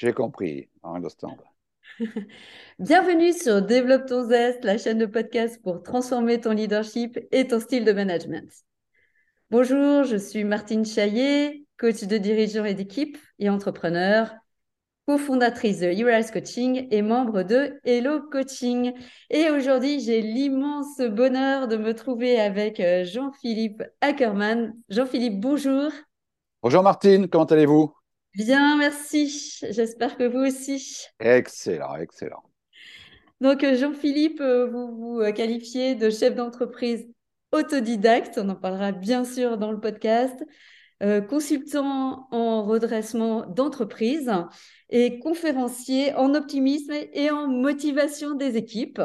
J'ai compris, understand. Bienvenue sur Développe ton zeste, la chaîne de podcast pour transformer ton leadership et ton style de management. Bonjour, je suis Martine Chaillet, coach de dirigeants et d'équipe et entrepreneur, cofondatrice de Heroes Coaching et membre de Hello Coaching. Et aujourd'hui, j'ai l'immense bonheur de me trouver avec euh, Jean-Philippe Ackerman. Jean-Philippe, bonjour. Bonjour Martine, comment allez-vous? Bien, merci. J'espère que vous aussi. Excellent, excellent. Donc, euh, Jean-Philippe, euh, vous vous euh, qualifiez de chef d'entreprise autodidacte. On en parlera bien sûr dans le podcast. consultant en redressement d'entreprise et conférencier en optimisme et en motivation des équipes.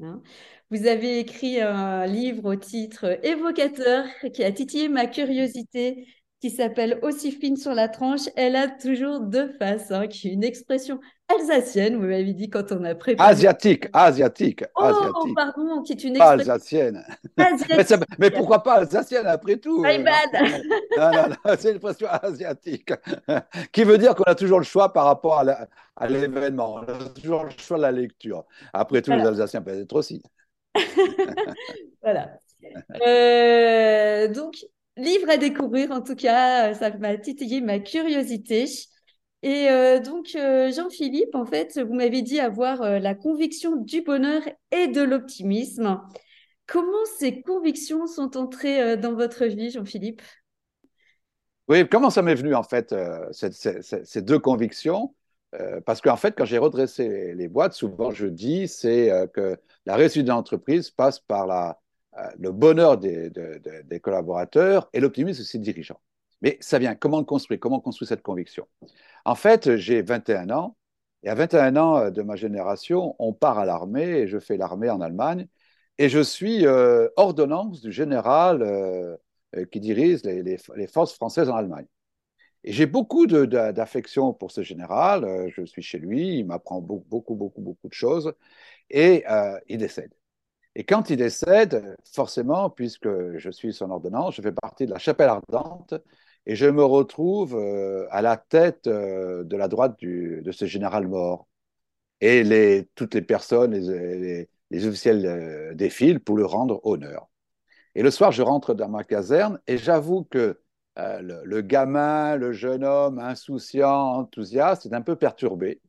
Hein. Vous avez écrit un livre au titre évocateur qui a titillé ma curiosité qui s'appelle Aussi fine sur la tranche, elle a toujours deux faces, hein, qui est une expression alsacienne, vous m'avez dit quand on a préparé. Asiatique, asiatique. Oh, asiatique. pardon, qui est une expression. Alsacienne. mais, mais, pourquoi pas alsacienne après tout My bad. Non, non, non, c'est une expression asiatique, qui veut dire qu'on a toujours le choix par rapport à l'événement. On a toujours le choix de la lecture. Après tout, les Alsaciens peuvent être aussi. voilà. Euh, donc, livre à découvrir, en tout cas, euh, ça m'a titillé ma curiosité. Et euh, donc, euh, Jean-Philippe, en fait, vous m'avez dit avoir la conviction du bonheur et de l'optimisme. Comment ces convictions sont entrées dans votre vie, Jean-Philippe? Oui, comment ça m'est venu, en fait, ces, deux convictions? Parce qu'en fait, quand j'ai redressé les, boîtes, souvent je dis, c'est que la réussite de l'entreprise passe par la, le bonheur des, collaborateurs et l'optimisme de ses dirigeants. Mais ça vient, comment le construire Comment construire cette conviction? En fait, j'ai 21 ans, et à 21 ans euh, de ma génération, on part à l'armée, et je fais l'armée en Allemagne, et je suis euh, ordonnance du général qui dirige les, forces françaises en Allemagne. Et j'ai beaucoup d'affection pour ce général, je suis chez lui, il m'apprend beaucoup, beaucoup, beaucoup, beaucoup de choses, et il décède. Et quand il décède, forcément, puisque je suis son ordonnance, je fais partie de la chapelle ardente et je me retrouve euh, à la tête euh, de la droite de ce général mort. Et les, toutes les personnes, les, officiels euh, défilent pour lui rendre honneur. Et le soir, je rentre dans ma caserne et j'avoue que le, gamin, le jeune homme insouciant, enthousiaste, est un peu perturbé.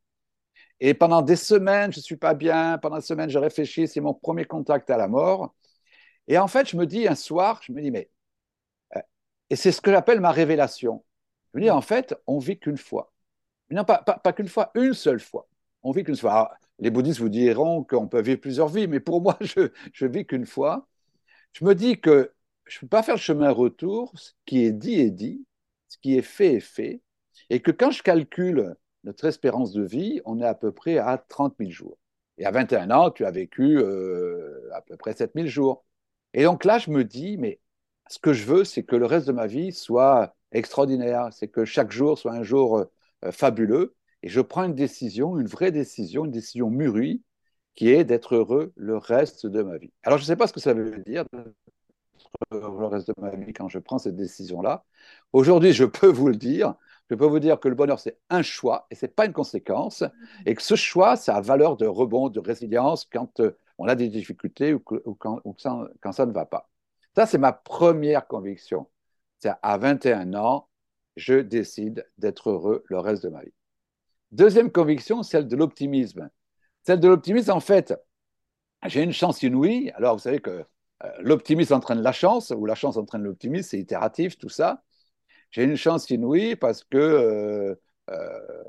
Et pendant des semaines, je ne suis pas bien. Pendant des semaines, je réfléchis. C'est mon premier contact à la mort. Et en fait, je me dis un soir, je me dis, mais. Euh, et c'est ce que j'appelle ma révélation. Je me dis, en fait, on vit qu'une fois. Non, pas, qu'une fois, une seule fois. On vit qu'une fois. les bouddhistes vous diront qu'on peut vivre plusieurs vies, mais pour moi, je, je vis qu'une fois. Je me dis que je ne peux pas faire le chemin retour. Ce qui est dit est dit. Ce qui est fait est fait. Et que quand je calcule notre espérance de vie, on est à peu près à 30 000 jours. Et à 21 ans, tu as vécu euh, à peu près 7 000 jours. Et donc là, je me dis, mais ce que je veux, c'est que le reste de ma vie soit extraordinaire, c'est que chaque jour soit un jour euh, fabuleux. Et je prends une décision, une vraie décision, une décision mûrie, qui est d'être heureux le reste de ma vie. Alors, je ne sais pas ce que ça veut dire le reste de ma vie quand je prends cette décision-là. Aujourd'hui, je peux vous le dire, je peux vous dire que le bonheur, c'est un choix et ce n'est pas une conséquence. Et que ce choix, ça a valeur de rebond, de résilience quand euh, on a des difficultés ou, quand, ça, ne va pas. Ça, c'est ma première conviction. C'est à 21 ans, je décide d'être heureux le reste de ma vie. Deuxième conviction, celle de l'optimisme. Celle de l'optimisme, en fait, j'ai une chance inouïe. Alors, vous savez que euh, l'optimisme entraîne la chance, ou la chance entraîne l'optimisme, c'est itératif, tout ça. J'ai une chance inouïe parce que, euh, euh,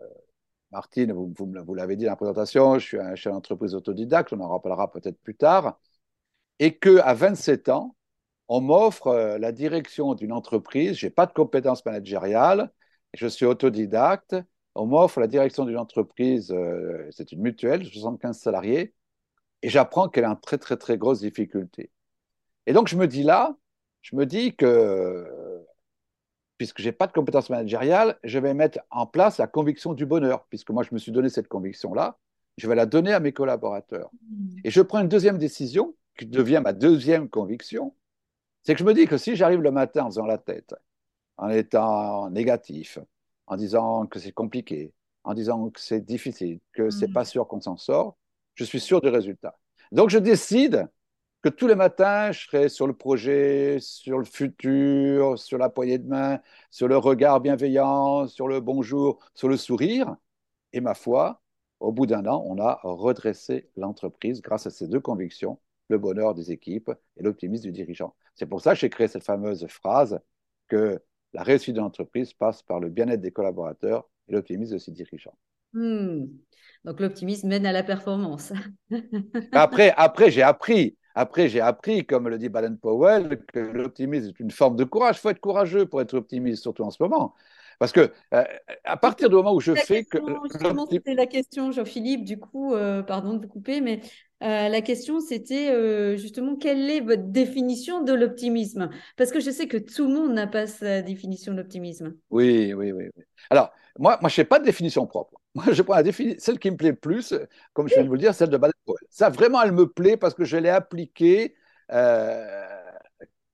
Martine, vous, l'avez dit dans la présentation, je suis un chef d'entreprise autodidacte, on en rappellera peut-être plus tard, et qu'à 27 ans, on m'offre euh, la direction d'une entreprise, je n'ai pas de compétences managériales, je suis autodidacte, on m'offre la direction d'une entreprise, c'est une mutuelle, 75 salariés, et j'apprends qu'elle a une très, très, très grosse difficulté. Et donc, je me dis là, je me dis que puisque je n'ai pas de compétences managériales, je vais mettre en place la conviction du bonheur, puisque moi, je me suis donné cette conviction-là, je vais la donner à mes collaborateurs. Hmm. Et je prends une deuxième décision, qui devient ma deuxième conviction, c'est que je me dis que si j'arrive le matin en faisant la tête, en étant négatif, en disant que c'est compliqué, en disant que c'est difficile, que c'est Mm. pas sûr qu'on s'en sort, je suis sûr du résultat. Donc je décide que tous les matins, je serai sur le projet, sur le futur, sur la poignée de main, sur le regard bienveillant, sur le bonjour, sur le sourire. Et ma foi, au bout d'un an, on a redressé l'entreprise grâce à ces deux convictions, le bonheur des équipes et l'optimisme du dirigeant. C'est pour ça que j'ai créé cette fameuse phrase que la réussite de l'entreprise passe par le bien-être des collaborateurs et l'optimisme de ses dirigeants. Hmm. Donc l'optimisme mène à la performance. Après, après j'ai appris, après j'ai appris, comme le dit Baden-Powell, que l'optimisme est une forme de courage. Il faut être courageux pour être optimiste, surtout en ce moment. Parce que euh, à partir du moment où je La fais que question, l'optimisme c'était la question, Jean-Philippe. Du coup, euh, pardon de vous couper, mais euh, la question, c'était justement quelle est votre définition de l'optimisme? Parce que je sais que tout le monde n'a pas sa définition de l'optimisme. Oui, oui, oui, oui. Alors, moi, moi je n'ai pas de définition propre. Moi, je prends la défini- celle qui me plaît le plus, comme je viens de vous le dire, celle de Baden-Powell. Ça, vraiment, elle me plaît parce que je l'ai appliquée euh,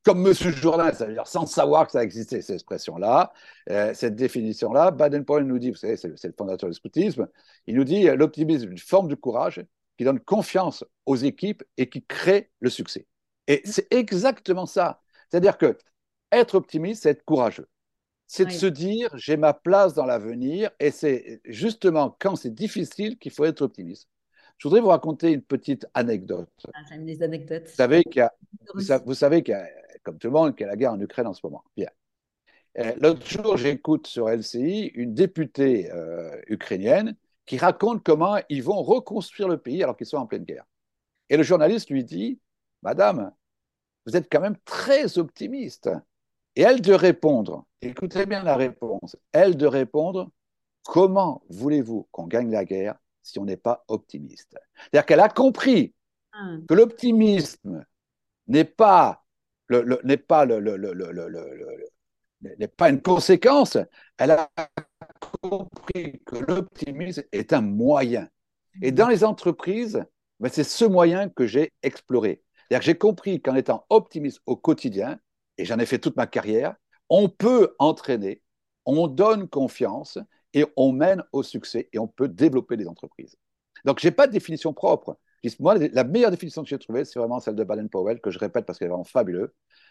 comme Monsieur Jourdain, ça veut dire sans savoir que ça existait, cette expression-là, euh, cette définition-là. Baden-Powell nous dit, vous savez, c'est le, fondateur du scoutisme, il nous dit euh, l'optimisme est une forme de courage qui donne confiance aux équipes et qui crée le succès. Et c'est exactement ça. C'est-à-dire que être optimiste, c'est être courageux. C'est de se dire, j'ai ma place dans l'avenir, et c'est justement quand c'est difficile qu'il faut être optimiste. Je voudrais vous raconter une petite anecdote. Ah, J'aime les anecdotes. Vous savez qu'il y a, vous sa- vous savez qu'il y a, comme tout le monde, qu'il y a la guerre en Ukraine en ce moment. Bien. Euh, L'autre jour, j'écoute sur LCI une députée euh, ukrainienne qui raconte comment ils vont reconstruire le pays alors qu'ils sont en pleine guerre. Et le journaliste lui dit, Madame, vous êtes quand même très optimiste. Et elle de répondre, écoutez bien la réponse, elle de répondre, comment voulez-vous qu'on gagne la guerre si on n'est pas optimiste? C'est-à-dire qu'elle a compris Ah, que l'optimisme n'est pas, le, le- n'est pas, le, n'est une conséquence, elle a compris que l'optimisme est un moyen. Et dans les entreprises, ben, c'est ce moyen que j'ai exploré. C'est-à-dire que j'ai compris qu'en étant optimiste au quotidien, et j'en ai fait toute ma carrière, on peut entraîner, on donne confiance et on mène au succès et on peut développer des entreprises. Donc, je n'ai pas de définition propre. Moi, la meilleure définition que j'ai trouvée, c'est vraiment celle de Baden-Powell, que je répète parce qu'elle est vraiment fabuleuse.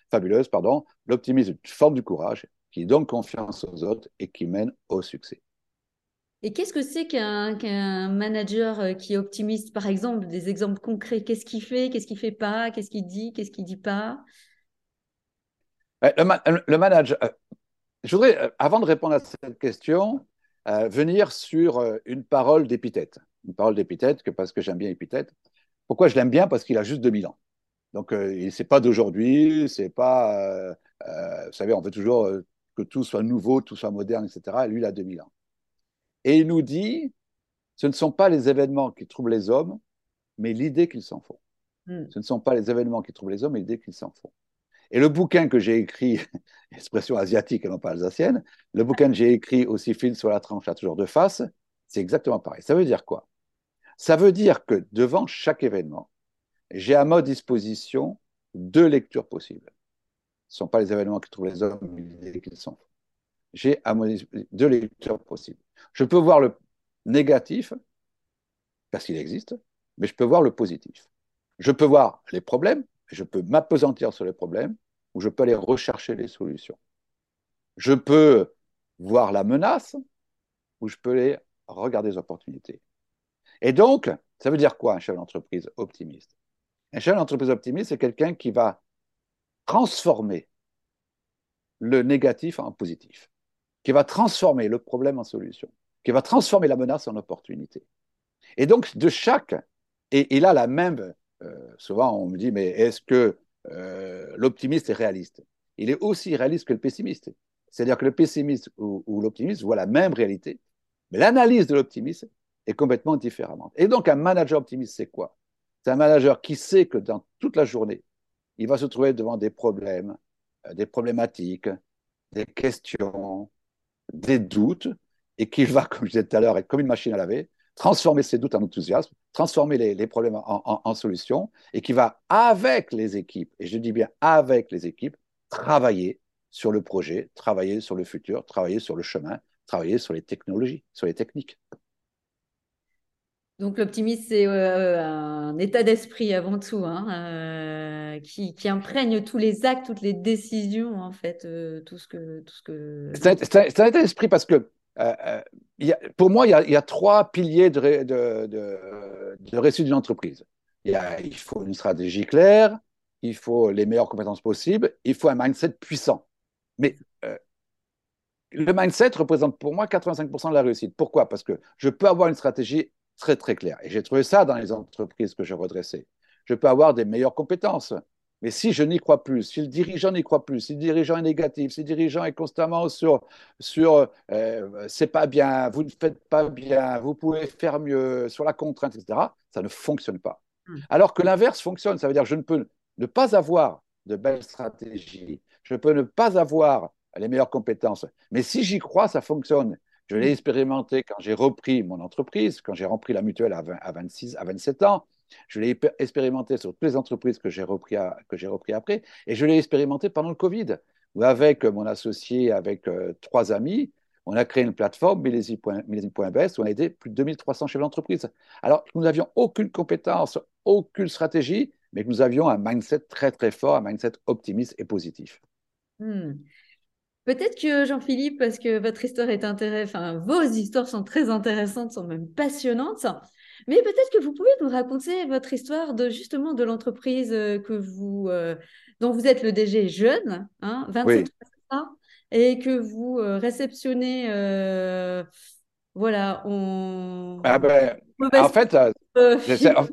fabuleuse pardon. L'optimisme est une forme du courage qui donne confiance aux autres et qui mène au succès. Et qu'est-ce que c'est qu'un manager euh, qui est optimiste, par exemple, des exemples concrets? Qu'est-ce qu'il fait, qu'est-ce qu'il fait pas, qu'est-ce qu'il dit, qu'est-ce qu'il dit pas? Le, ma- le manager, euh, je voudrais, euh, avant de répondre à cette question, euh, venir sur une parole d'épithète. Une parole d'épithète, que, parce que j'aime bien épithète. Pourquoi je l'aime bien? Parce qu'il a juste 2000 ans. Donc, euh, c'est pas d'aujourd'hui, c'est pas. euh, euh, vous savez, on veut toujours euh, que tout soit nouveau, tout soit moderne, etc. Et lui, il a 2000 ans. Et il nous dit ce ne sont pas les événements qui troublent les hommes, mais l'idée qu'ils s'en font. Hmm. Ce ne sont pas les événements qui troublent les hommes, mais l'idée qu'ils s'en font. Et le bouquin que j'ai écrit, expression asiatique et non pas alsacienne, le bouquin que j'ai écrit aussi fil sur la tranche à toujours de face, c'est exactement pareil. Ça veut dire quoi? Ça veut dire que devant chaque événement, j'ai à ma disposition deux lectures possibles. Ce ne sont pas les événements qui trouvent les hommes, mais l'idée qu'ils s'en font. J'ai à disposition deux lectures possibles. Je peux voir le négatif, parce qu'il existe, mais je peux voir le positif. Je peux voir les problèmes, je peux m'apesantir sur les problèmes, ou je peux aller rechercher les solutions. Je peux voir la menace, ou je peux aller regarder les opportunités. Et donc, ça veut dire quoi un chef d'entreprise optimiste? Un chef d'entreprise optimiste, c'est quelqu'un qui va transformer le négatif en positif, qui va transformer le problème en solution, qui va transformer la menace en opportunité. Et donc, de chaque, et, et là, la même, euh, souvent on me dit, mais est-ce que euh, l'optimiste est réaliste? Il est aussi réaliste que le pessimiste. C'est-à-dire que le pessimiste ou, ou l'optimiste voit la même réalité, mais l'analyse de l'optimiste est complètement différente. Et donc, un manager optimiste, c'est quoi? C'est un manager qui sait que dans toute la journée, il va se trouver devant des problèmes, euh, des problématiques, des questions, des doutes, et qu'il va, comme je disais tout à l'heure, être comme une machine à laver, transformer ses doutes en enthousiasme, transformer les, problèmes en, en, en, solutions, et qui va, avec les équipes, et je dis bien avec les équipes, travailler sur le projet, travailler sur le futur, travailler sur le chemin, travailler sur les technologies, sur les techniques. Donc l'optimisme, c'est euh, un état d'esprit avant tout, hein, euh, qui, imprègne tous les actes, toutes les décisions, en fait, euh, tout ce que... Que... C'est un, état d'esprit parce que, pour moi, il y, a, trois piliers de, réussite d'une entreprise. Il faut une stratégie claire, il faut les meilleures compétences possibles, il faut un mindset puissant. Mais le mindset représente pour moi 85% de la réussite. Pourquoi? Parce que je peux avoir une stratégie très très clair. Et j'ai trouvé ça dans les entreprises que je redressais. Je peux avoir des meilleures compétences, mais si je n'y crois plus, si le dirigeant n'y croit plus, si le dirigeant est négatif, si le dirigeant est constamment sur, sur euh, c'est pas bien, vous ne faites pas bien, vous pouvez faire mieux, sur la contrainte, etc., ça ne fonctionne pas. Hmm. Alors que l'inverse fonctionne, ça veut dire que je ne peux ne pas avoir de belles stratégies, je peux ne pas avoir les meilleures compétences, mais si j'y crois, ça fonctionne. Je l'ai expérimenté quand j'ai repris mon entreprise, quand j'ai repris la mutuelle à, 26, à 27 ans. Je l'ai expérimenté sur toutes les entreprises que j'ai repris, après. Et je l'ai expérimenté pendant le Covid, où avec mon associé, avec euh, trois amis, on a créé une plateforme, millésime.bs, où on a aidé plus de 2300 chefs d'entreprise. Alors, nous n'avions aucune compétence, aucune stratégie, mais nous avions un mindset très, très fort, un mindset optimiste et positif. Hmm. Peut-être que Jean-Philippe, parce que votre histoire est intéressante, vos histoires sont très intéressantes, sont même passionnantes. Mais peut-être que vous pouvez nous raconter votre histoire de justement de l'entreprise euh, que vous, euh, dont vous êtes le DG jeune, hein, 27 ans, et que vous euh, réceptionnez, voilà, on. Ah ben, en fait, euh,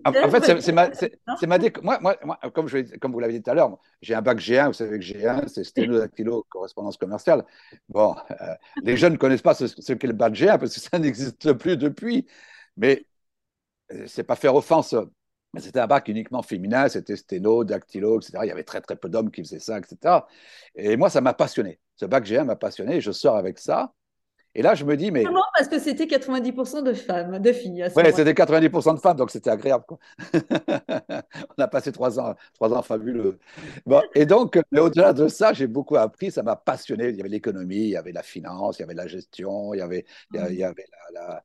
en, fait, c'est ma, ma moi, moi, moi, comme, je, comme vous l'avez dit tout à l'heure, j'ai un bac G1, vous savez que G1, c'est sténodactylo, correspondance commerciale. Bon, euh, les jeunes ne connaissent pas ce, qu'est le bac G1 parce que ça n'existe plus depuis. Mais euh, c'est pas faire offense. C'était un bac uniquement féminin, c'était sténo, dactylo, etc. Il y avait très très peu d'hommes qui faisaient ça, etc. Et moi, ça m'a passionné. Ce bac G1 m'a passionné et je sors avec ça. Et là, je me dis, mais. Comment Parce que c'était 90% de femmes, de filles. Oui, c'était 90% de femmes, donc c'était agréable. On a passé trois ans, trois ans fabuleux. Bon, et donc, mais au-delà de ça, j'ai beaucoup appris, ça m'a passionné. Il y avait l'économie, il y avait la finance, il y avait la gestion, il y avait, il y avait la,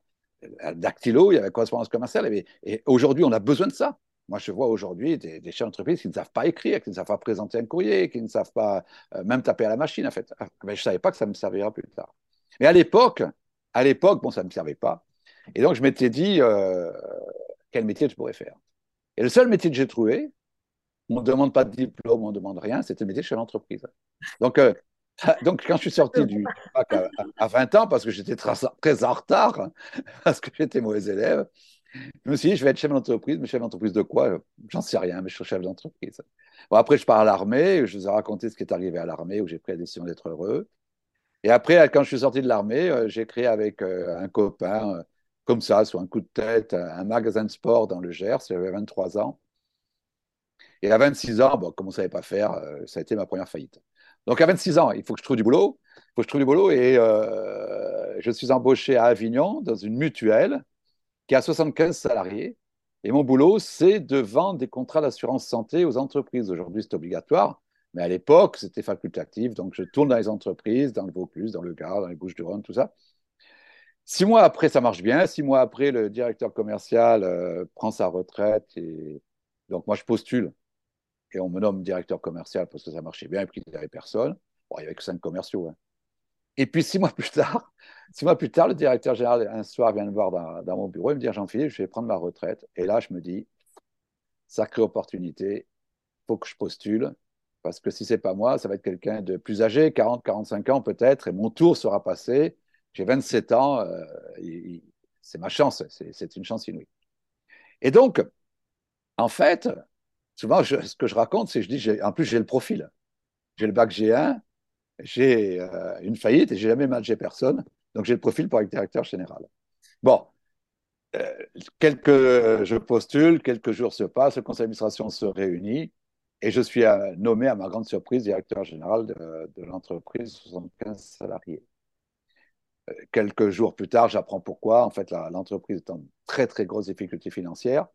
la, dactylo, il y avait la correspondance commerciale. Et, aujourd'hui, on a besoin de ça. Moi, je vois aujourd'hui des, des, chefs d'entreprise qui ne savent pas écrire, qui ne savent pas présenter un courrier, qui ne savent pas euh, même taper à la machine, en fait. Ah, mais je ne savais pas que ça me servira plus tard. Mais à l'époque, à l'époque, bon, ça ne me servait pas. Et donc, je m'étais dit, euh, quel métier je pourrais faire Et le seul métier que j'ai trouvé, on ne demande pas de diplôme, on ne demande rien, c'était le métier de chef d'entreprise. Donc, euh, donc, quand je suis sorti du bac à, 20 ans, parce que j'étais très, très, en retard, parce que j'étais mauvais élève, je me suis dit, je vais être chef d'entreprise, mais chef d'entreprise de quoi? J'en sais rien, mais je suis chef d'entreprise. Bon, après, je pars à l'armée, je vous ai raconté ce qui est arrivé à l'armée, où j'ai pris la décision d'être heureux. Et après, quand je suis sorti de l'armée, euh, j'ai créé avec euh, un copain, euh, comme ça, sur un coup de tête, un magasin de sport dans le Gers. J'avais 23 ans. Et à 26 ans, bon, comme on ne savait pas faire, ça a été ma première faillite. Donc à 26 ans, il faut que je trouve du boulot. Il faut que je trouve du boulot. Et je suis embauché à Avignon dans une mutuelle qui a 75 salariés. Et mon boulot, c'est de vendre des contrats d'assurance santé aux entreprises. Aujourd'hui, c'est obligatoire. Mais à l'époque, c'était facultatif. Donc, je tourne dans les entreprises, dans le Vaucluse, dans le Gard, dans les Bouches-du-Rhône, tout ça. Six mois après, ça marche bien. Six mois après, le directeur commercial euh, prend sa retraite. Et donc, moi, je postule. Et on me nomme directeur commercial parce que ça marchait bien et puis il n'y avait personne. Bon, il n'y avait que cinq commerciaux. Hein. Et puis, six mois plus tard, six mois plus tard, le directeur général, un soir, vient me voir dans, dans mon bureau et me dit Jean-Philippe, je vais prendre ma retraite. Et là, je me dis sacrée opportunité, il faut que je postule. Parce que si c'est pas moi, ça va être quelqu'un de plus âgé, 40, 45 ans peut-être, et mon tour sera passé. J'ai 27 ans, euh, c'est ma chance, c'est une chance inouïe. Et donc, en fait, souvent, ce que je raconte, c'est que je dis, en plus, j'ai le profil. J'ai le bac G1, j'ai euh, une faillite et j'ai jamais managé personne. Donc, j'ai le profil pour être directeur général. Bon, euh, quelques, je postule, quelques jours se passent, le conseil d'administration se réunit. Et je suis euh, nommé, à ma grande surprise, directeur général de, l'entreprise 75 salariés. Euh, quelques jours plus tard, j'apprends pourquoi. En fait, l'entreprise est en très, très grosse difficulté financière.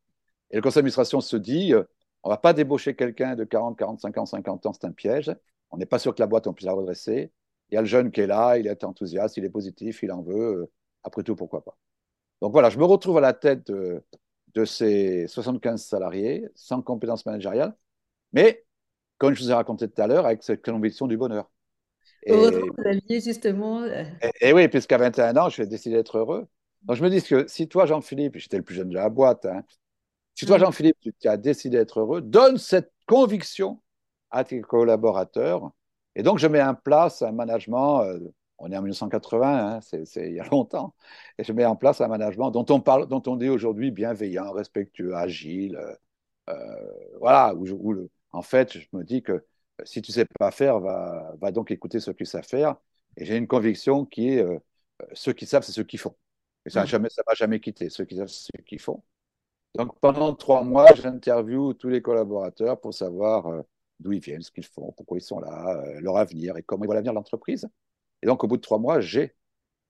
Et le conseil d'administration se dit, euh, on ne va pas débaucher quelqu'un de 40, 45 ans, 50 ans, c'est un piège. On n'est pas sûr que la boîte, on puisse la redresser. Il y a le jeune qui est là, il est enthousiaste, il est positif, il en veut. Après tout, pourquoi pas? Donc voilà, je me retrouve à la tête de, de ces 75 salariés sans compétences managériales, mais comme je vous ai raconté tout à l'heure, avec cette conviction du bonheur. Et, vous aviez justement. Euh, et, oui, puisqu'à 21 ans, je vais décider d'être heureux. Donc je me dis que si toi, Jean-Philippe, j'étais le plus jeune de la boîte, hein, si toi, mm. Jean-Philippe, tu as décidé d'être heureux, donne cette conviction à tes collaborateurs. Et donc, je mets en place un management, euh, on est en 1980, hein, c'est il y a longtemps, et je mets en place un management dont on, parle, dont on dit aujourd'hui bienveillant, respectueux, agile. Euh, euh voilà, où, où le, en fait, je me dis que euh, si tu ne sais pas faire, va, va, donc écouter ceux qui savent faire. Et j'ai une conviction qui est euh, ceux qui savent, c'est ceux qui font. Et ça ne mm. va jamais quitter. Ceux qui savent, c'est ceux qui font. Donc pendant trois mois, j'interviewe tous les collaborateurs pour savoir euh, d'où ils viennent, ce qu'ils font, pourquoi ils sont là, leur avenir et comment ils voient l'avenir de l'entreprise. Et donc au bout de trois mois, j'ai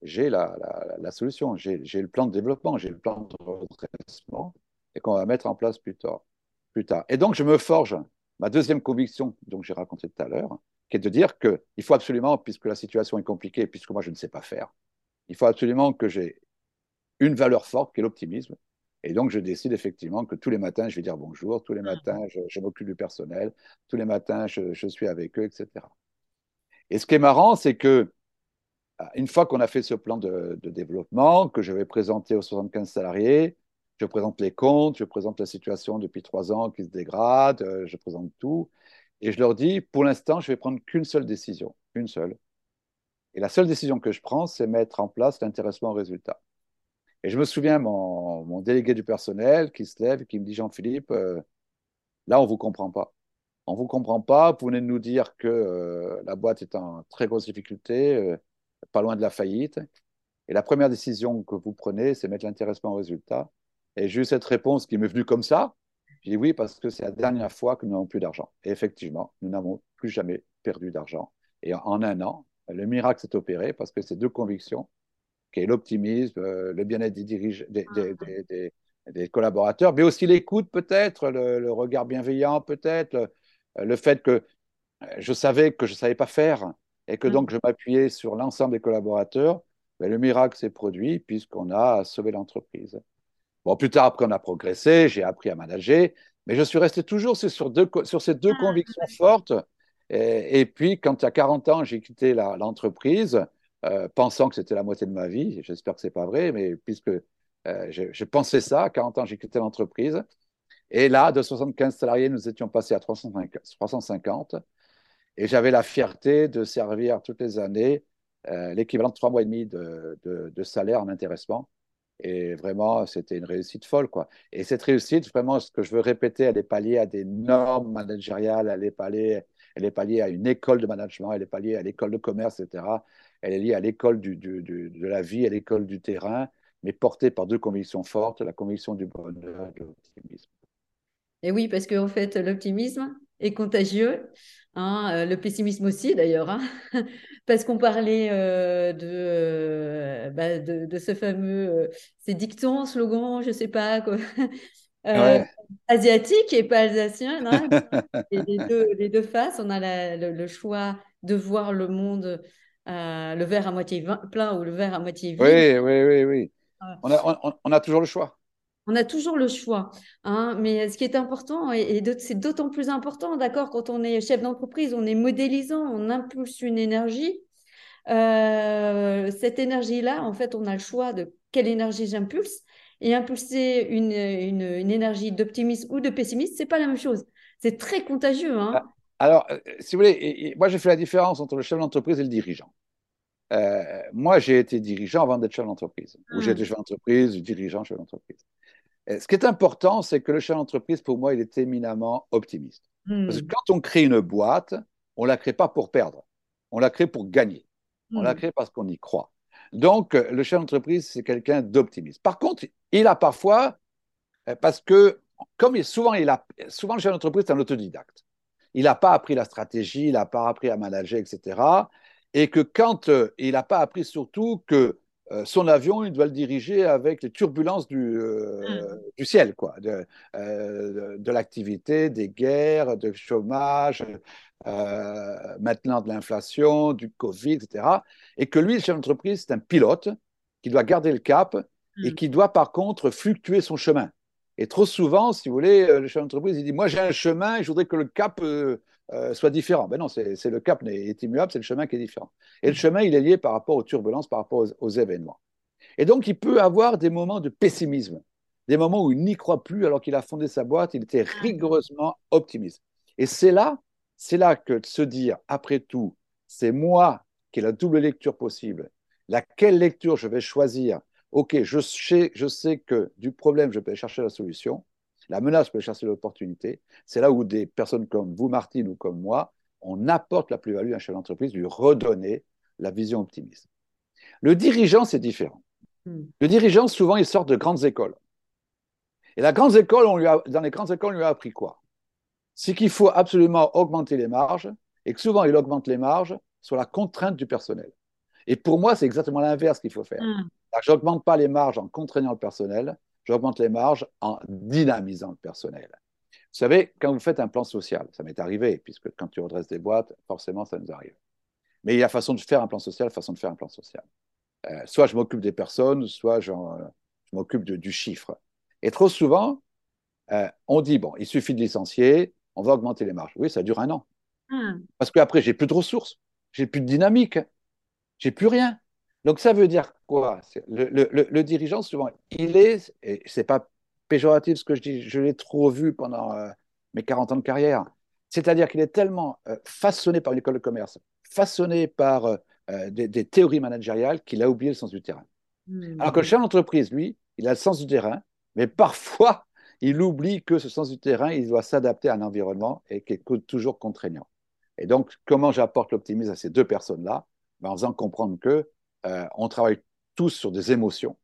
j'ai la, la, la, solution, j'ai le plan de développement, j'ai le plan de redressement et qu'on va mettre en place plus tard, plus tard. Et donc je me forge ma deuxième conviction, dont j'ai raconté tout à l'heure, qui est de dire qu'il faut absolument, puisque la situation est compliquée, puisque moi je ne sais pas faire, il faut absolument que j'ai une valeur forte qui est l'optimisme. Et donc, je décide effectivement que tous les matins, je vais dire bonjour, tous les ah. matins, je, m'occupe du personnel, tous les matins, je, suis avec eux, etc. Et ce qui est marrant, c'est que une fois qu'on a fait ce plan de, de, développement, que je vais présenter aux 75 salariés, je présente les comptes, je présente la situation depuis trois ans qui se dégrade, euh, je présente tout. Et je leur dis, pour l'instant, je vais prendre qu'une seule décision, une seule. Et la seule décision que je prends, c'est mettre en place l'intéressement au résultat. Et je me souviens, mon, mon, délégué du personnel qui se lève et qui me dit, Jean-Philippe, euh, là, on ne vous comprend pas. On ne vous comprend pas, vous venez de nous dire que euh, la boîte est en très grosse difficulté, pas loin de la faillite. Et la première décision que vous prenez, c'est mettre l'intéressement au résultat. Et j'ai eu cette réponse qui m'est venue comme ça. J'ai dit oui, parce que c'est la dernière fois que nous n'avons plus d'argent. Et effectivement, nous n'avons plus jamais perdu d'argent. Et en un an, le miracle s'est opéré parce que ces deux convictions, qui est l'optimisme, euh, le bien-être des, des, des, collaborateurs, mais aussi l'écoute peut-être, le, regard bienveillant peut-être, le, fait que euh, je savais que je ne savais pas faire et que mm. donc je m'appuyais sur l'ensemble des collaborateurs, mais le miracle s'est produit puisqu'on a sauvé l'entreprise. Bon, plus tard, après, on a progressé, j'ai appris à manager, mais je suis resté toujours sur, deux, sur ces deux ah, convictions fortes. Et, puis, quand à 40 ans, j'ai quitté l'entreprise, euh, pensant que c'était la moitié de ma vie, j'espère que ce n'est pas vrai, mais puisque euh, je, pensais ça, à 40 ans, j'ai quitté l'entreprise. Et là, de 75 salariés, nous étions passés à 350. Et j'avais la fierté de servir toutes les années euh, l'équivalent de trois mois et demi de, de salaire en intéressement. Et vraiment, c'était une réussite folle, quoi. Et cette réussite, vraiment, ce que je veux répéter, elle n'est pas liée à des normes managériales, elle n'est pas liée, elle est à une école de management, elle n'est pas liée à l'école de commerce, etc. Elle est liée à l'école du, du, de la vie, à l'école du terrain, mais portée par deux convictions fortes, la conviction du bonheur et de l'optimisme. Et oui, parce qu'en fait, l'optimisme est contagieux. Hein, euh, le pessimisme aussi, d'ailleurs, hein, parce qu'on parlait euh, de, euh, bah, de, de, ce fameux, ces dictons, slogans, je ne sais pas, quoi, asiatique et pas alsacien. Hein, les, deux, les, deux, faces, on a le, choix de voir le monde, le verre à moitié plein ou le verre à moitié vide. Oui, oui, oui, oui. On a, on, on a toujours le choix. On a toujours le choix. Hein, mais ce qui est important, et, c'est d'autant plus important, d'accord, quand on est chef d'entreprise, on est modélisant, on impulse une énergie. Euh, cette énergie-là, en fait, on a le choix de quelle énergie j'impulse. Et impulser une, énergie d'optimisme ou de pessimisme, c'est pas la même chose. C'est très contagieux. Hein. Ah, alors, euh, si vous voulez, moi, j'ai fait la différence entre le chef d'entreprise et le dirigeant. Euh, moi, j'ai été dirigeant avant d'être chef d'entreprise. Ou j'ai été chef d'entreprise, dirigeant, chef d'entreprise. Ce qui est important, c'est que le chef d'entreprise, pour moi, il est éminemment optimiste. Parce que hmm. quand on crée une boîte, on ne la crée pas pour perdre, on la crée pour gagner. On la hmm. crée parce qu'on y croit. Donc, le chef d'entreprise, c'est quelqu'un d'optimiste. Par contre, il a parfois, euh, parce que, comme souvent, il a, souvent le chef d'entreprise est un autodidacte. Il n'a pas appris la stratégie, il n'a pas appris à manager, etc. Et que quand euh, il n'a pas appris surtout que euh, son avion, il doit le diriger avec les turbulences du, euh, Mm. du ciel, quoi, de, euh, de l'activité, des guerres, du chômage, maintenant de l'inflation, du Covid, etc. Et que lui, le chef d'entreprise, c'est un pilote qui doit garder le cap et Mm. qui doit par contre fluctuer son chemin. Et trop souvent, si vous voulez, le chef d'entreprise, il dit, moi j'ai un chemin et je voudrais que le cap euh, soit différent. Ben non, c'est c'est le cap est immuable, c'est le chemin qui est différent. Et le chemin, il est lié par rapport aux turbulences, par rapport aux, aux événements. Et donc, il peut avoir des moments de pessimisme, des moments où il n'y croit plus alors qu'il a fondé sa boîte, il était rigoureusement optimiste. Et c'est là, c'est là que de se dire, après tout, c'est moi qui ai la double lecture possible. Laquelle lecture je vais choisir? Ok, je sais, je sais que du problème, je peux chercher la solution. La menace, je peux chercher l'opportunité. C'est là où des personnes comme vous, Martine, ou comme moi, on apporte la plus-value à un chef d'entreprise, lui redonner la vision optimiste. Le dirigeant, c'est différent. Mm. Le dirigeant, souvent, il sort de grandes écoles. Et la grande école, on lui a, dans les grandes écoles, on lui a appris quoi? C'est qu'il faut absolument augmenter les marges et que souvent, il augmente les marges sur la contrainte du personnel. Et pour moi, c'est exactement l'inverse qu'il faut faire. Mm. Je n'augmente pas les marges en contraignant le personnel, j'augmente les marges en dynamisant le personnel. Vous savez, quand vous faites un plan social, ça m'est arrivé, puisque quand tu redresses des boîtes, forcément, ça nous arrive. Mais il y a façon de faire un plan social, façon de faire un plan social. Euh, soit je m'occupe des personnes, soit je m'occupe du chiffre. Et trop souvent, euh, on dit, bon, il suffit de licencier, on va augmenter les marges. Oui, ça dure un an. Mm. Parce qu'après, j'ai plus de ressources, j'ai plus de dynamique, j'ai plus rien. Donc ça veut dire quoi? Le, le, le, le, dirigeant, souvent, il est, et c'est pas péjoratif ce que je dis, je l'ai trop vu pendant euh, mes 40 ans de carrière, c'est-à-dire qu'il est tellement euh, façonné par une école de commerce, façonné par euh, des, des, théories managériales qu'il a oublié le sens du terrain. Alors que le chef d'entreprise, lui, il a le sens du terrain, mais parfois, il oublie que ce sens du terrain, il doit s'adapter à un environnement et qui est toujours contraignant. Et donc, comment j'apporte l'optimisme à ces deux personnes-là? Ben, En faisant comprendre que on travaille tous sur des émotions,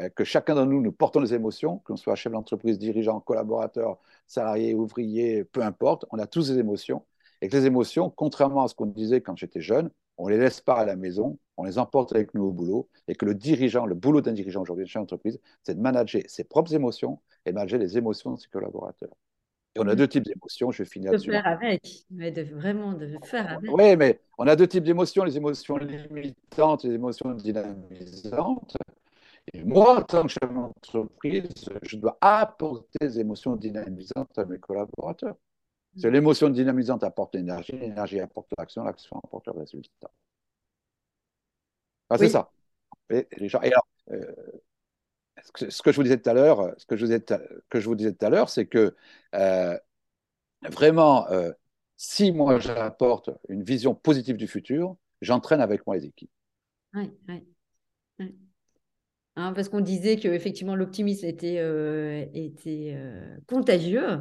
euh, que chacun de nous, nous portons des émotions, qu'on soit chef d'entreprise, dirigeant, collaborateur, salarié, ouvrier, peu importe, on a tous des émotions. Et que les émotions, contrairement à ce qu'on disait quand j'étais jeune, on les laisse pas à la maison, on les emporte avec nous au boulot. Et que le dirigeant, le boulot d'un dirigeant aujourd'hui de chef d'entreprise, c'est de manager ses propres émotions et manager les émotions de ses collaborateurs. Et on a deux types d'émotions, je finis là-dessus. De faire avec, mais de, vraiment de faire avec. Oui, mais on a deux types d'émotions, les émotions limitantes et les émotions dynamisantes. Et moi, en tant que chef d'entreprise, je dois apporter des émotions dynamisantes à mes collaborateurs. Parce que l'émotion dynamisante apporte l'énergie, l'énergie apporte l'action, l'action apporte le résultat. Ah, c'est ça. Et, et alors, euh, ce que je vous disais tout à l'heure, ce que je vous disais, que je vous disais tout à l'heure, c'est que euh, vraiment, euh, si moi j'apporte une vision positive du futur, j'entraîne avec moi les équipes. Oui, oui. Hein, parce qu'on disait que effectivement l'optimisme était, euh, était contagieux,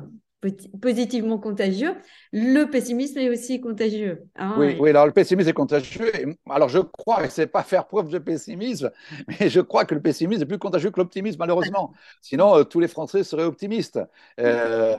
positivement contagieux. Le pessimisme est aussi contagieux. Hein, oui, et... oui, alors le pessimisme est contagieux. Alors je crois, et c'est pas faire preuve de pessimisme, mais je crois que le pessimisme est plus contagieux que l'optimisme, malheureusement. Sinon, euh, tous les Français seraient optimistes. Euh,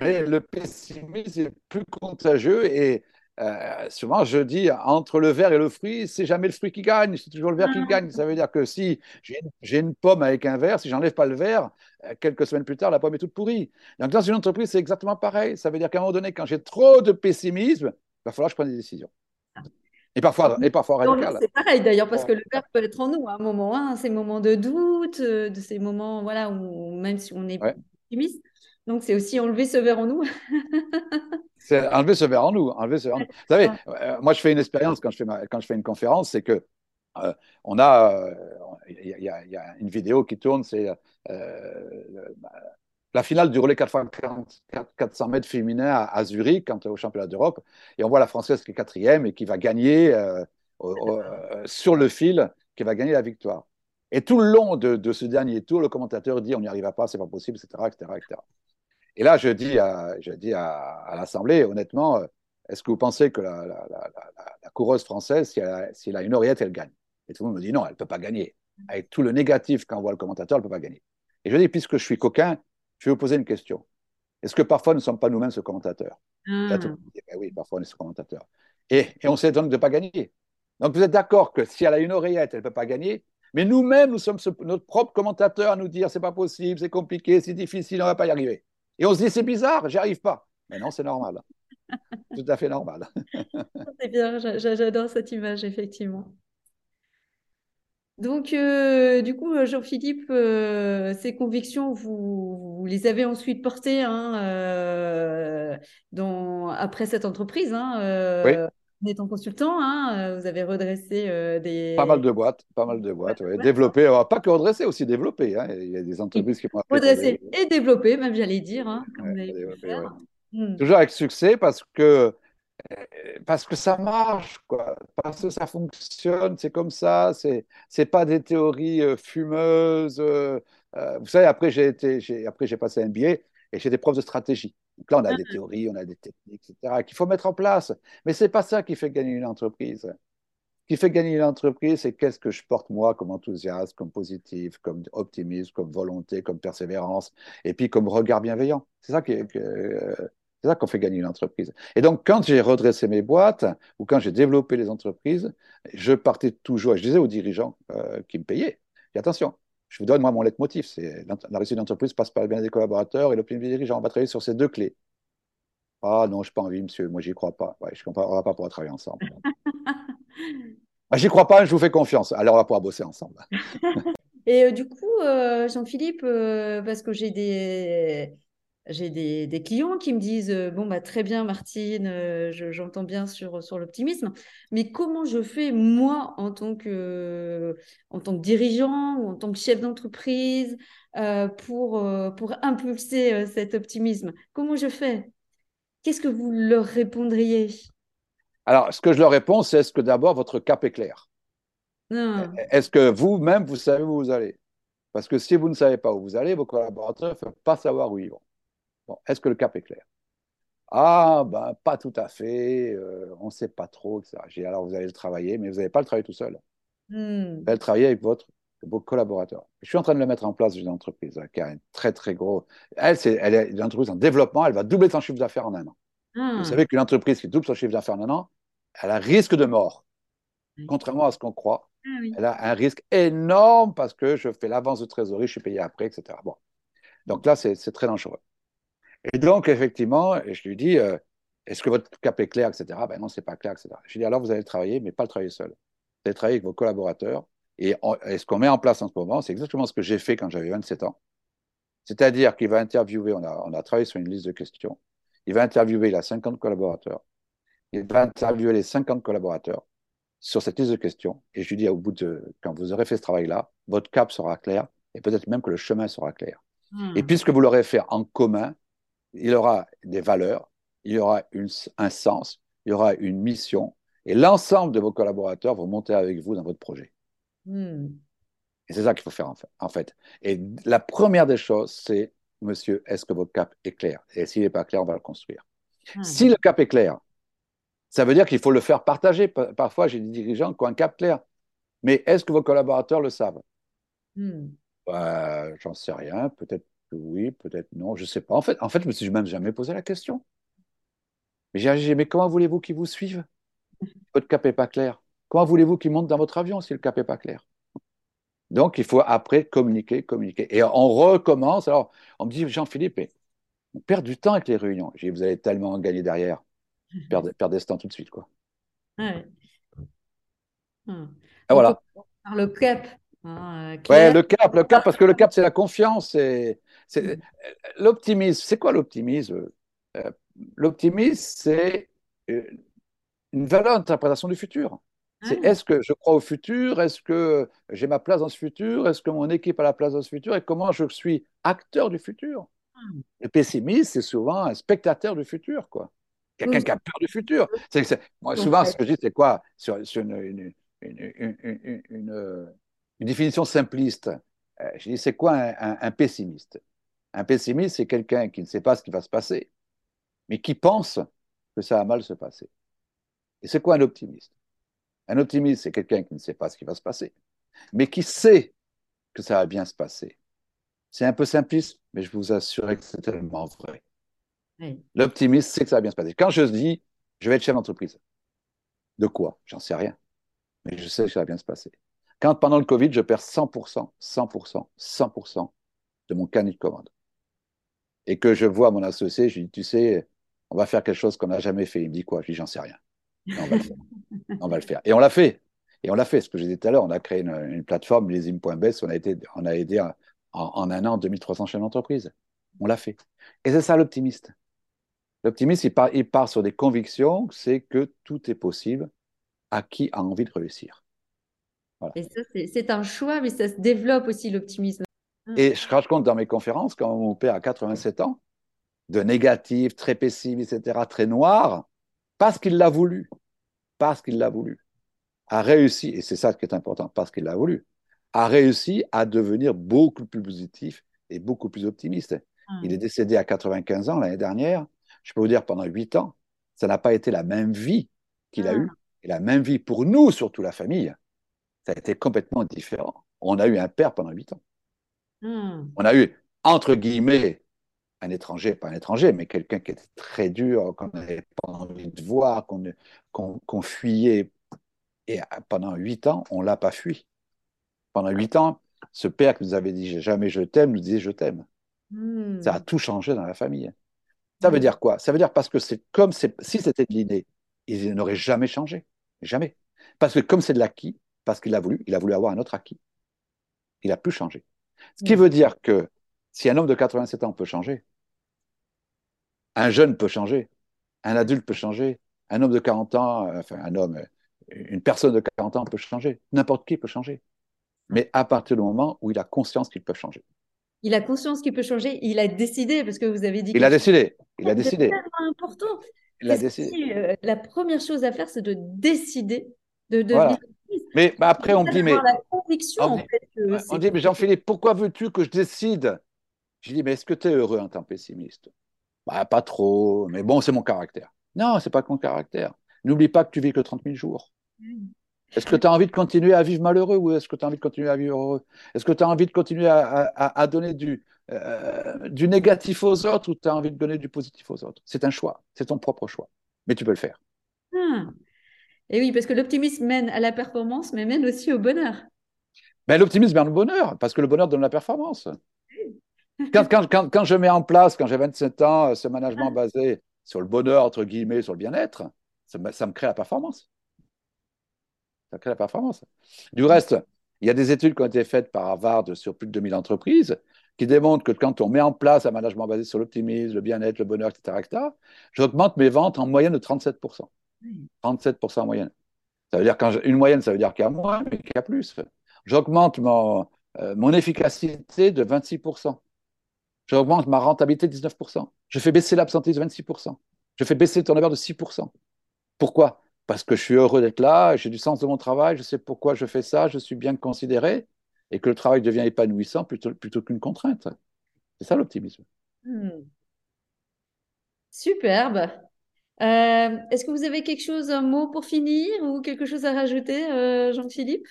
mais le pessimisme est plus contagieux et euh, souvent, je dis entre le verre et le fruit, c'est jamais le fruit qui gagne, c'est toujours le verre qui gagne. Ça veut dire que si j'ai une, pomme avec un verre, si j'enlève pas le verre, euh, quelques semaines plus tard, la pomme est toute pourrie. Donc, dans une entreprise, c'est exactement pareil. Ça veut dire qu'à un moment donné, quand j'ai trop de pessimisme, il va falloir que je prenne des décisions. Et parfois, et parfois radicales. C'est pareil d'ailleurs, parce que le verre peut être en nous à un moment, hein, ces moments de doute, de ces moments voilà, où même si on est ouais. optimiste. Donc, c'est aussi enlever ce verre en nous. c'est enlever ce verre en nous. Enlever ce verre en nous. Vous savez, euh, moi, je fais une expérience quand je fais, ma, quand je fais une conférence, c'est que euh, on a, il euh, y, y, y, a une vidéo qui tourne, c'est euh, la finale du relais 4 400 mètres féminin à, à, Zurich, quand au championnat d'Europe, et on voit la française qui est quatrième et qui va gagner euh, au, sur le fil, qui va gagner la victoire. Et tout le long de, de, ce dernier tour, le commentateur dit on n'y arrivera pas, c'est pas possible, etc., etc., etc. Et là, je dis à, je dis à, l'Assemblée, honnêtement, est-ce que vous pensez que la, coureuse française, si elle, a, une oreillette, elle gagne? Et tout le monde me dit non, elle ne peut pas gagner. Avec tout le négatif qu'envoie le commentateur, elle ne peut pas gagner. Et je dis, puisque je suis coquin, je vais vous poser une question. Est-ce que parfois nous ne sommes pas nous-mêmes ce commentateur? Mmh. Tout le monde dit, ben oui, parfois on est ce commentateur. Et, et on s'étonne de ne pas gagner. Donc vous êtes d'accord que si elle a une oreillette, elle ne peut pas gagner, Mais nous-mêmes, nous sommes notre propre commentateur à nous dire c'est pas possible, c'est compliqué, c'est difficile, on va pas y arriver. Et on se dit c'est bizarre, j'y arrive pas. Mais non, c'est normal. Tout à fait normal. c'est bien, j'adore cette image, effectivement. Donc, euh, du coup, Jean-Philippe, euh, ces convictions, vous, les avez ensuite portées hein, euh, dans, après cette entreprise. Hein, oui. En étant consultant, hein, vous avez redressé des... Pas mal de boîtes, pas mal de boîtes, oui. Développé, pas que redressé, aussi développé. Hein. Il y a des entreprises qui ont... Redressé et développé, même j'allais dire. Hein, comme hmm. Toujours avec succès parce que parce que ça marche, quoi. Parce que ça fonctionne, c'est comme ça. C'est c'est pas des théories euh, fumeuses. Euh, euh, vous savez, après j'ai passé un billet et j'ai des profs de stratégie. Donc là, on a des ah. théories, on a des techniques, etc. qu'il faut mettre en place. Mais c'est pas ça qui fait gagner une entreprise. Ce qui fait gagner une entreprise, c'est qu'est-ce que je porte moi comme enthousiasme, comme positif, comme optimisme, comme volonté, comme persévérance, et puis comme regard bienveillant. C'est ça qui, est, c'est ça qu'on fait gagner une entreprise. Et donc, quand j'ai redressé mes boîtes ou quand j'ai développé les entreprises, je partais toujours, et je disais aux dirigeants euh, qui me payaient, attention, je vous donne moi mon leitmotiv, c'est la réussite d'entreprise passe par le bien des collaborateurs et l'opinion des dirigeants. On va travailler sur ces deux clés. Ah non, je n'ai pas envie, monsieur, moi j'y crois pas. Ouais, je ne comprends pas pour travailler ensemble. ah, j'y crois pas, je vous fais confiance. Alors on va pouvoir bosser ensemble. Et euh, du coup, euh, Jean-Philippe, parce que j'ai des j'ai des, clients qui me disent euh, Bon, bah, très bien, Martine, euh, j'entends bien sur, sur l'optimisme, mais comment je fais, moi, en tant que, en tant que dirigeant ou en tant que chef d'entreprise, euh, pour, pour impulser cet optimisme? Comment je fais? Qu'est-ce que vous leur répondriez? Alors, ce que je leur réponds, c'est est-ce que d'abord votre cap est clair? Ah. Est-ce que vous-même, vous savez où vous allez? Parce que si vous ne savez pas où vous allez, vos collaborateurs ne peuvent pas savoir où ils vont est-ce que le cap est clair? Ah, ben, pas tout à fait, euh, on ne sait pas trop, etc. J'ai alors vous allez le travailler, mais vous n'allez pas le travailler tout seul. Hmm. Vous allez le travailler avec votre, vos collaborateurs. Je suis en train de le mettre en place dans une entreprise qui a un très, très gros. Elle, c'est, elle est une entreprise en développement, elle va doubler son chiffre d'affaires en un an. Vous ah. savez qu'une entreprise qui double son chiffre d'affaires en un an, elle a un risque de mort. Contrairement à ce qu'on croit, ah elle a un risque énorme parce que je fais l'avance de trésorerie, je suis payé après, etc. Bon. Donc là, c'est très dangereux. Et donc, effectivement, je lui dis, euh, est-ce que votre cap est clair, etc. Ben non, c'est pas clair, etc. Je lui dis, alors vous allez travailler, mais pas le travailler seul. Vous allez travailler avec vos collaborateurs. Et, ce qu'on met en place en ce moment, c'est exactement ce que j'ai fait quand j'avais 27 ans. C'est-à-dire qu'il va interviewer, on a, on a travaillé sur une liste de questions, il va interviewer, il a 50 collaborateurs, il va interviewer les 50 collaborateurs sur cette liste de questions. Et je lui dis, au bout de, quand vous aurez fait ce travail-là, votre cap sera clair et peut-être même que le chemin sera clair. Et hmm. puisque vous l'aurez fait en commun, il aura des valeurs, il y aura un sens, il y aura une mission, et l'ensemble de vos collaborateurs vont monter avec vous dans votre projet. Hmm. Et c'est ça qu'il faut faire en fait. Et la première des choses, c'est, monsieur, est-ce que votre cap est clair? Et s'il n'est pas clair, on va le construire. Hmm. Si le cap est clair, ça veut dire qu'il faut le faire partager. Parfois, j'ai des dirigeants qui ont un cap clair. Mais est-ce que vos collaborateurs le savent? Hmm. bah, J'en sais rien. Peut-être oui, peut-être non, je ne sais pas. En fait, en fait, je me suis même jamais posé la question. Mais j'ai dit, mais comment voulez-vous qu'ils vous suivent Votre cap n'est pas clair. Comment voulez-vous qu'ils montent dans votre avion si le cap n'est pas clair? Donc, il faut après communiquer, communiquer. Et on recommence. Alors, on me dit, Jean-Philippe, on perd du temps avec les réunions. J'ai dit, vous allez tellement gagner derrière. Perdez, perdez ce temps tout de suite. Quoi. Ouais. Hum. voilà. Par le cap. Hein, ouais, le cap, le cap, parce que le cap, c'est la confiance. L'optimisme, c'est quoi l'optimisme? Euh, L'optimisme, c'est euh, une valeur d'interprétation du futur. C'est ah. est-ce que je crois au futur? Est-ce que j'ai ma place dans ce futur? Est-ce que mon équipe a la place dans ce futur? Et comment je suis acteur du futur? Ah. Le pessimiste, c'est souvent un spectateur du futur, quoi. Quelqu'un qui a peur du futur. Moi, souvent, ce que je dis, c'est quoi? Sur, une, une, définition simpliste, euh, je dis, c'est quoi un pessimiste? Un pessimiste, c'est quelqu'un qui ne sait pas ce qui va se passer, mais qui pense que ça va mal se passer. Et c'est quoi un optimiste? Un optimiste, c'est quelqu'un qui ne sait pas ce qui va se passer, mais qui sait que ça va bien se passer. C'est un peu simpliste, mais je vous assure que c'est tellement vrai. L'optimiste sait que ça va bien se passer. Quand je dis, je vais être chef d'entreprise, de quoi? J'en sais rien. Mais je sais que ça va bien se passer. Quand pendant le Covid, je perds 100%, 100%, 100% de mon carnet de commande. Et que je vois mon associé, je lui dis, tu sais, on va faire quelque chose qu'on n'a jamais fait. Il me dit quoi? Je lui dis, j'en sais rien. on va le faire. Et on l'a fait. Et on l'a fait. Ce que j'ai dit tout à l'heure, on a créé une, plateforme, millésime.bs, on a, on a aidé en, en un an 2300 chefs d'entreprise. On l'a fait. Et c'est ça l'optimiste. L'optimiste, il part, il part sur des convictions, c'est que tout est possible à qui a envie de réussir? Et ça, c'est un choix, mais ça se développe aussi l'optimisme. Et je crache compte dans mes conférences, quand mon père a 87 ans, de négatif, très pessimiste, etc., très noir, parce qu'il l'a voulu, parce qu'il l'a voulu, a réussi, et c'est ça qui est important, parce qu'il l'a voulu, a réussi à devenir beaucoup plus positif et beaucoup plus optimiste. Hmm. Il est décédé à 95 ans l'année dernière. Je peux vous dire, pendant 8 ans, ça n'a pas été la même vie qu'il a hmm. eue, et la même vie pour nous, surtout la famille. Ça a été complètement différent. On a eu un père pendant 8 ans. Hmm. On a eu, entre guillemets, un étranger, pas un étranger, mais quelqu'un qui était très dur, qu'on n'avait pas envie de voir, qu'on fuyait. Et pendant huit ans, on ne l'a pas fui. Pendant huit ans, ce père qui nous avait dit jamais je t'aime nous disait je t'aime. Hmm. Ça a tout changé dans la famille. Ça veut hmm. dire quoi? Ça veut dire parce que c'est comme si c'était de l'inné, il n'aurait jamais changé. Jamais. Parce que comme c'est de l'acquis, parce qu'il a voulu, il a voulu avoir un autre acquis. Il a pu changer. Ce qui veut dire que si un homme de 87 ans peut changer, un jeune peut changer, un adulte peut changer, un homme de 40 ans, enfin un homme, une personne de 40 ans peut changer, n'importe qui peut changer. Mais à partir du moment où il a conscience qu'il peut changer. Il a conscience qu'il peut changer, il a décidé, parce que vous avez dit. Il a décidé, il a décidé. C'est important. Il a décidé. Euh, la première chose à faire, c'est de décider de devenir mais après, on me dit, mais. on, dit, mais Jean-Philippe, pourquoi veux-tu que je décide? Je dis, mais est-ce que tu es heureux en tant que pessimiste? Bah, Pas trop, mais bon, c'est mon caractère. Non, c'est pas mon caractère. N'oublie pas que tu vis que 30 000 jours. Est-ce que tu as envie de continuer à vivre malheureux ou est-ce que tu as envie de continuer à vivre heureux? Est-ce que tu as envie de continuer à, donner du, euh, du négatif aux autres ou tu as envie de donner du positif aux autres? C'est un choix, c'est ton propre choix. Mais tu peux le faire. Hmm. Et oui, parce que l'optimisme mène à la performance, mais mène aussi au bonheur. Ben, l'optimisme mène au bonheur, parce que le bonheur donne la performance. Quand, quand, quand, je mets en place, quand j'ai 27 ans, ce management basé sur le bonheur, entre guillemets, sur le bien-être, ça, ça, me crée la performance. Ça crée la performance. Du reste, il y a des études qui ont été faites par Harvard sur plus de 2000 entreprises qui démontrent que quand on met en place un management basé sur l'optimisme, le bien-être, le bonheur, etc., etc., j'augmente mes ventes en moyenne de 37%. 37% en moyenne. Ça veut dire qu'une moyenne, ça veut dire qu'il y a moins, mais qu'il y a plus. J'augmente mon, euh, mon efficacité de 26%. J'augmente ma rentabilité de 19%. Je fais baisser l'absentéisme de 26%. Je fais baisser le turnover de 6%. Pourquoi? Parce que je suis heureux d'être là, j'ai du sens de mon travail, je sais pourquoi je fais ça, je suis bien considéré et que le travail devient épanouissant plutôt, plutôt qu'une contrainte. C'est ça l'optimisme. Hmm. Superbe. Euh, est-ce que vous avez quelque chose, un mot pour finir ou quelque chose à rajouter, euh, Jean-Philippe?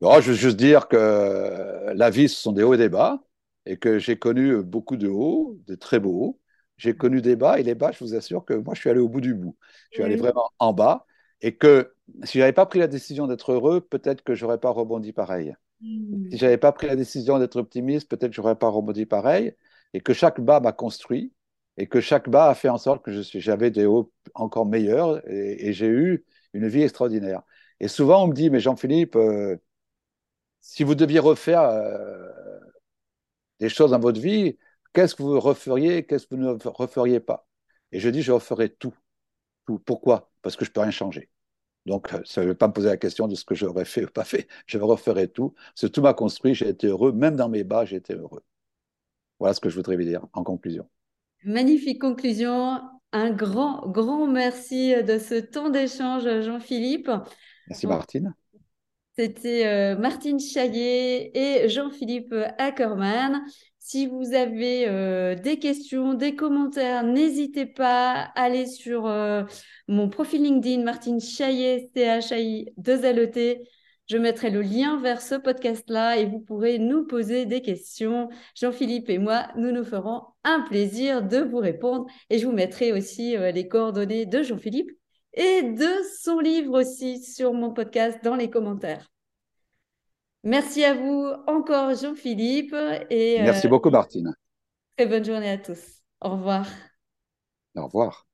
Je veux juste dire que la vie, ce sont des hauts et des bas, et que j'ai connu beaucoup de hauts, de très beaux hauts. J'ai connu des bas, et les bas, je vous assure que moi, je suis allé au bout du bout. Je suis allé vraiment en bas, et que si je n'avais pas pris la décision d'être heureux, peut-être que je n'aurais pas rebondi pareil. Hmm. Si je n'avais pas pris la décision d'être optimiste, peut-être que je n'aurais pas rebondi pareil, et que chaque bas m'a construit, et que chaque bas a fait en sorte que j'avais des hauts encore meilleurs et, j'ai eu une vie extraordinaire. Et souvent, on me dit, mais Jean-Philippe, euh, si vous deviez refaire euh, des choses dans votre vie, qu'est-ce que vous referiez, qu'est-ce que vous ne referiez pas? Et je dis, je referais tout. tout. Pourquoi? Parce que je ne peux rien changer. Donc, euh, ça ne veut pas me poser la question de ce que j'aurais fait ou pas fait. Je referai tout. Que tout m'a construit, j'ai été heureux. Même dans mes bas, j'ai été heureux. Voilà ce que je voudrais vous dire en conclusion. Magnifique conclusion. Un grand, grand merci de ce temps d'échange, Jean-Philippe. Merci Martine. C'était euh, Martine Chaillet et Jean-Philippe Ackerman. Si vous avez euh, des questions, des commentaires, n'hésitez pas à aller sur euh, mon profil LinkedIn, Martine Chaillet, C-H-A-I-2-L-E-T. Je mettrai le lien vers ce podcast-là et vous pourrez nous poser des questions. Jean-Philippe et moi, nous nous ferons un plaisir de vous répondre et je vous mettrai aussi euh, les coordonnées de Jean-Philippe et de son livre aussi sur mon podcast dans les commentaires. Merci à vous encore, Jean-Philippe, et Merci beaucoup, Martine. très bonne journée à tous. Au revoir. Au revoir.